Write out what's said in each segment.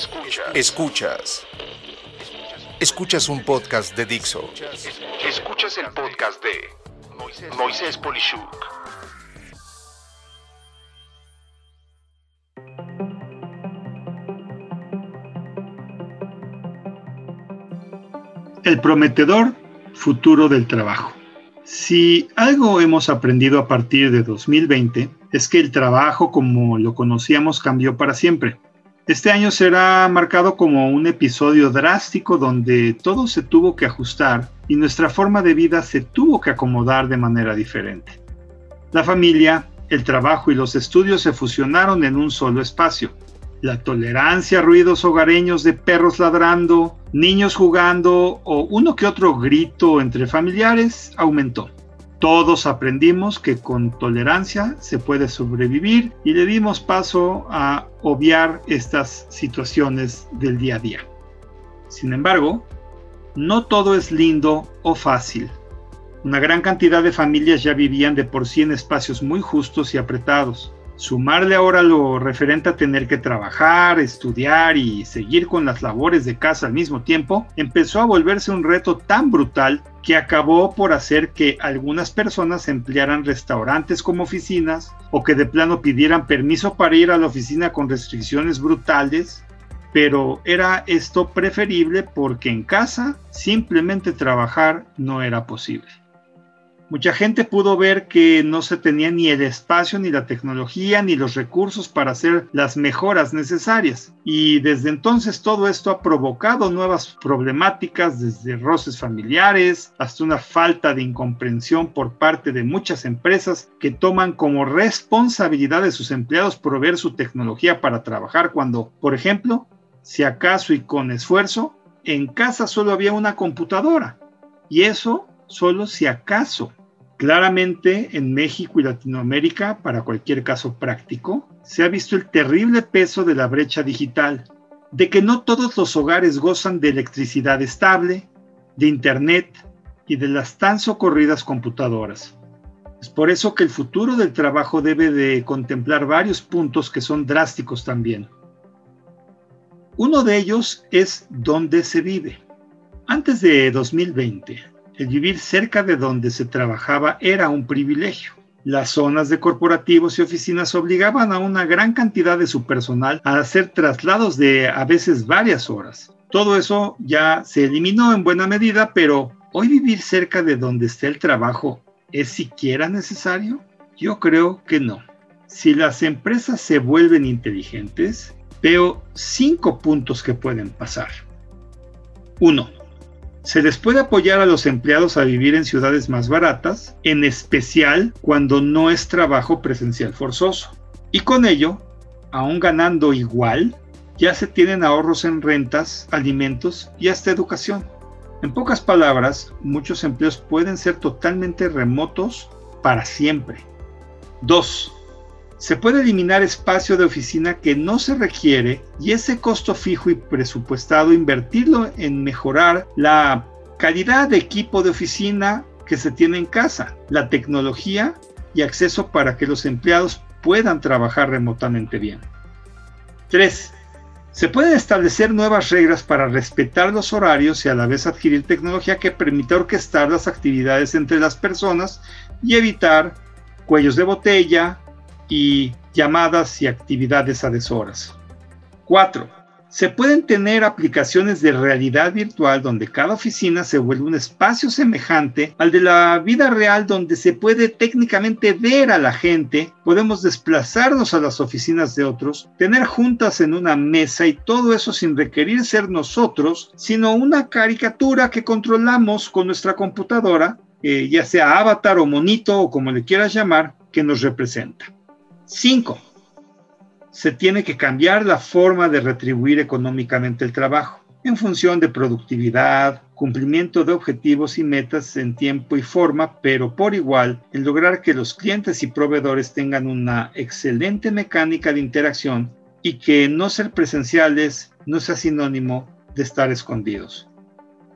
Escuchas. Escuchas. Escuchas un podcast de Dixo. Escuchas el podcast de Moisés Polishuk. El prometedor futuro del trabajo. Si algo hemos aprendido a partir de 2020 es que el trabajo como lo conocíamos cambió para siempre. Este año será marcado como un episodio drástico donde todo se tuvo que ajustar y nuestra forma de vida se tuvo que acomodar de manera diferente. La familia, el trabajo y los estudios se fusionaron en un solo espacio. La tolerancia a ruidos hogareños de perros ladrando, niños jugando o uno que otro grito entre familiares aumentó. Todos aprendimos que con tolerancia se puede sobrevivir y le dimos paso a obviar estas situaciones del día a día. Sin embargo, no todo es lindo o fácil. Una gran cantidad de familias ya vivían de por sí en espacios muy justos y apretados. Sumarle ahora lo referente a tener que trabajar, estudiar y seguir con las labores de casa al mismo tiempo, empezó a volverse un reto tan brutal que acabó por hacer que algunas personas emplearan restaurantes como oficinas o que de plano pidieran permiso para ir a la oficina con restricciones brutales, pero era esto preferible porque en casa simplemente trabajar no era posible. Mucha gente pudo ver que no se tenía ni el espacio, ni la tecnología, ni los recursos para hacer las mejoras necesarias. Y desde entonces todo esto ha provocado nuevas problemáticas, desde roces familiares hasta una falta de incomprensión por parte de muchas empresas que toman como responsabilidad de sus empleados proveer su tecnología para trabajar cuando, por ejemplo, si acaso y con esfuerzo, en casa solo había una computadora. Y eso solo si acaso. Claramente en México y Latinoamérica, para cualquier caso práctico, se ha visto el terrible peso de la brecha digital, de que no todos los hogares gozan de electricidad estable, de Internet y de las tan socorridas computadoras. Es por eso que el futuro del trabajo debe de contemplar varios puntos que son drásticos también. Uno de ellos es dónde se vive. Antes de 2020, el vivir cerca de donde se trabajaba era un privilegio. Las zonas de corporativos y oficinas obligaban a una gran cantidad de su personal a hacer traslados de a veces varias horas. Todo eso ya se eliminó en buena medida, pero ¿hoy vivir cerca de donde esté el trabajo es siquiera necesario? Yo creo que no. Si las empresas se vuelven inteligentes, veo cinco puntos que pueden pasar. 1 se les puede apoyar a los empleados a vivir en ciudades más baratas, en especial cuando no es trabajo presencial forzoso. Y con ello, aún ganando igual, ya se tienen ahorros en rentas, alimentos y hasta educación. En pocas palabras, muchos empleos pueden ser totalmente remotos para siempre. 2. Se puede eliminar espacio de oficina que no se requiere y ese costo fijo y presupuestado invertirlo en mejorar la calidad de equipo de oficina que se tiene en casa, la tecnología y acceso para que los empleados puedan trabajar remotamente bien. 3. Se pueden establecer nuevas reglas para respetar los horarios y a la vez adquirir tecnología que permita orquestar las actividades entre las personas y evitar cuellos de botella, y llamadas y actividades a deshoras. 4. Se pueden tener aplicaciones de realidad virtual donde cada oficina se vuelve un espacio semejante al de la vida real donde se puede técnicamente ver a la gente, podemos desplazarnos a las oficinas de otros, tener juntas en una mesa y todo eso sin requerir ser nosotros, sino una caricatura que controlamos con nuestra computadora, eh, ya sea avatar o monito o como le quieras llamar, que nos representa. 5. Se tiene que cambiar la forma de retribuir económicamente el trabajo en función de productividad, cumplimiento de objetivos y metas en tiempo y forma, pero por igual en lograr que los clientes y proveedores tengan una excelente mecánica de interacción y que no ser presenciales no sea sinónimo de estar escondidos.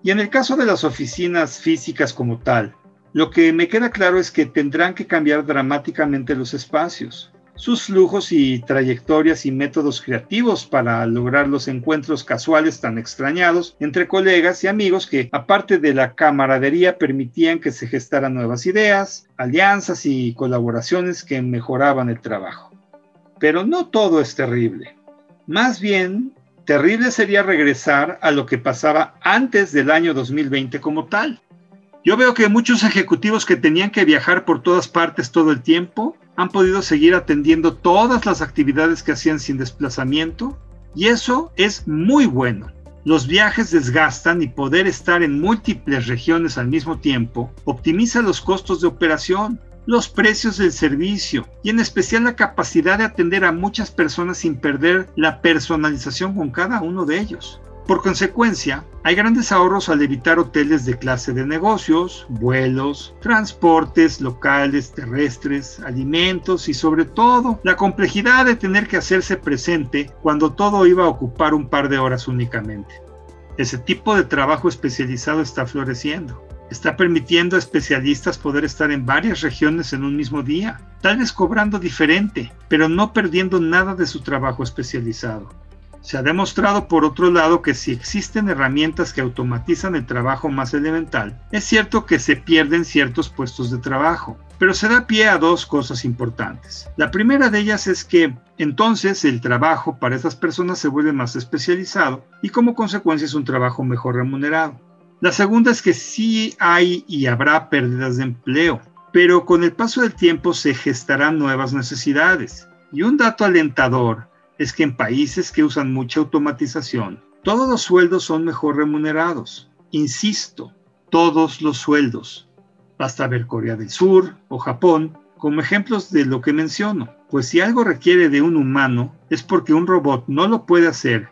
Y en el caso de las oficinas físicas como tal, lo que me queda claro es que tendrán que cambiar dramáticamente los espacios sus flujos y trayectorias y métodos creativos para lograr los encuentros casuales tan extrañados entre colegas y amigos que, aparte de la camaradería, permitían que se gestaran nuevas ideas, alianzas y colaboraciones que mejoraban el trabajo. Pero no todo es terrible. Más bien, terrible sería regresar a lo que pasaba antes del año 2020 como tal. Yo veo que muchos ejecutivos que tenían que viajar por todas partes todo el tiempo han podido seguir atendiendo todas las actividades que hacían sin desplazamiento y eso es muy bueno. Los viajes desgastan y poder estar en múltiples regiones al mismo tiempo optimiza los costos de operación, los precios del servicio y en especial la capacidad de atender a muchas personas sin perder la personalización con cada uno de ellos. Por consecuencia, hay grandes ahorros al evitar hoteles de clase de negocios, vuelos, transportes locales, terrestres, alimentos y sobre todo la complejidad de tener que hacerse presente cuando todo iba a ocupar un par de horas únicamente. Ese tipo de trabajo especializado está floreciendo. Está permitiendo a especialistas poder estar en varias regiones en un mismo día, tal vez cobrando diferente, pero no perdiendo nada de su trabajo especializado. Se ha demostrado, por otro lado, que si existen herramientas que automatizan el trabajo más elemental, es cierto que se pierden ciertos puestos de trabajo, pero se da pie a dos cosas importantes. La primera de ellas es que entonces el trabajo para esas personas se vuelve más especializado y como consecuencia es un trabajo mejor remunerado. La segunda es que sí hay y habrá pérdidas de empleo, pero con el paso del tiempo se gestarán nuevas necesidades. Y un dato alentador es que en países que usan mucha automatización, todos los sueldos son mejor remunerados. Insisto, todos los sueldos. Basta ver Corea del Sur o Japón como ejemplos de lo que menciono, pues si algo requiere de un humano es porque un robot no lo puede hacer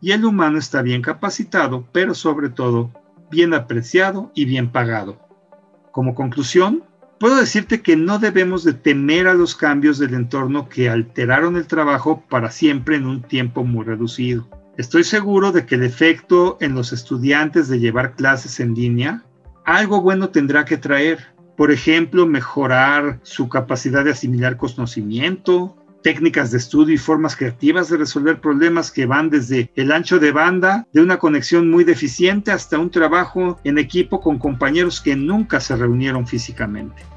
y el humano está bien capacitado, pero sobre todo bien apreciado y bien pagado. Como conclusión, Puedo decirte que no debemos de temer a los cambios del entorno que alteraron el trabajo para siempre en un tiempo muy reducido. Estoy seguro de que el efecto en los estudiantes de llevar clases en línea algo bueno tendrá que traer. Por ejemplo, mejorar su capacidad de asimilar conocimiento, técnicas de estudio y formas creativas de resolver problemas que van desde el ancho de banda de una conexión muy deficiente hasta un trabajo en equipo con compañeros que nunca se reunieron físicamente.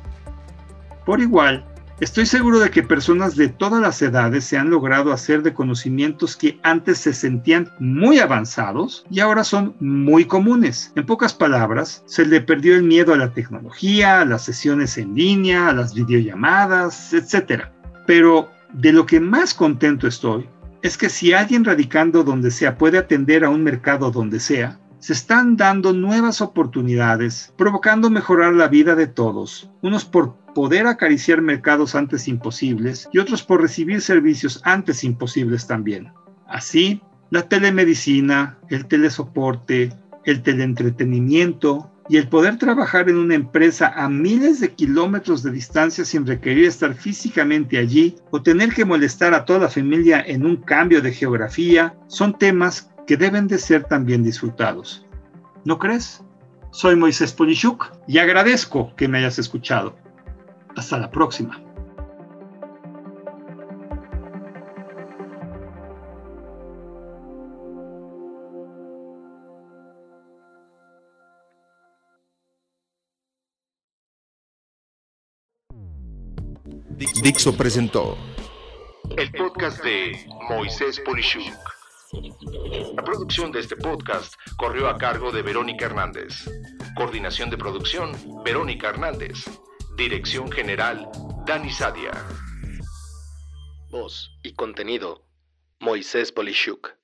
Por igual, estoy seguro de que personas de todas las edades se han logrado hacer de conocimientos que antes se sentían muy avanzados y ahora son muy comunes. En pocas palabras, se le perdió el miedo a la tecnología, a las sesiones en línea, a las videollamadas, etc. Pero de lo que más contento estoy es que si alguien radicando donde sea puede atender a un mercado donde sea, se están dando nuevas oportunidades, provocando mejorar la vida de todos, unos por poder acariciar mercados antes imposibles y otros por recibir servicios antes imposibles también. Así, la telemedicina, el telesoporte, el teleentretenimiento y el poder trabajar en una empresa a miles de kilómetros de distancia sin requerir estar físicamente allí o tener que molestar a toda la familia en un cambio de geografía son temas que deben de ser también disfrutados. ¿No crees? Soy Moisés Polishuk y agradezco que me hayas escuchado. Hasta la próxima. Dixo presentó el podcast de Moisés Polishuk. La producción de este podcast corrió a cargo de Verónica Hernández. Coordinación de producción, Verónica Hernández. Dirección General, Dani Sadia. Voz y contenido, Moisés Polishuk.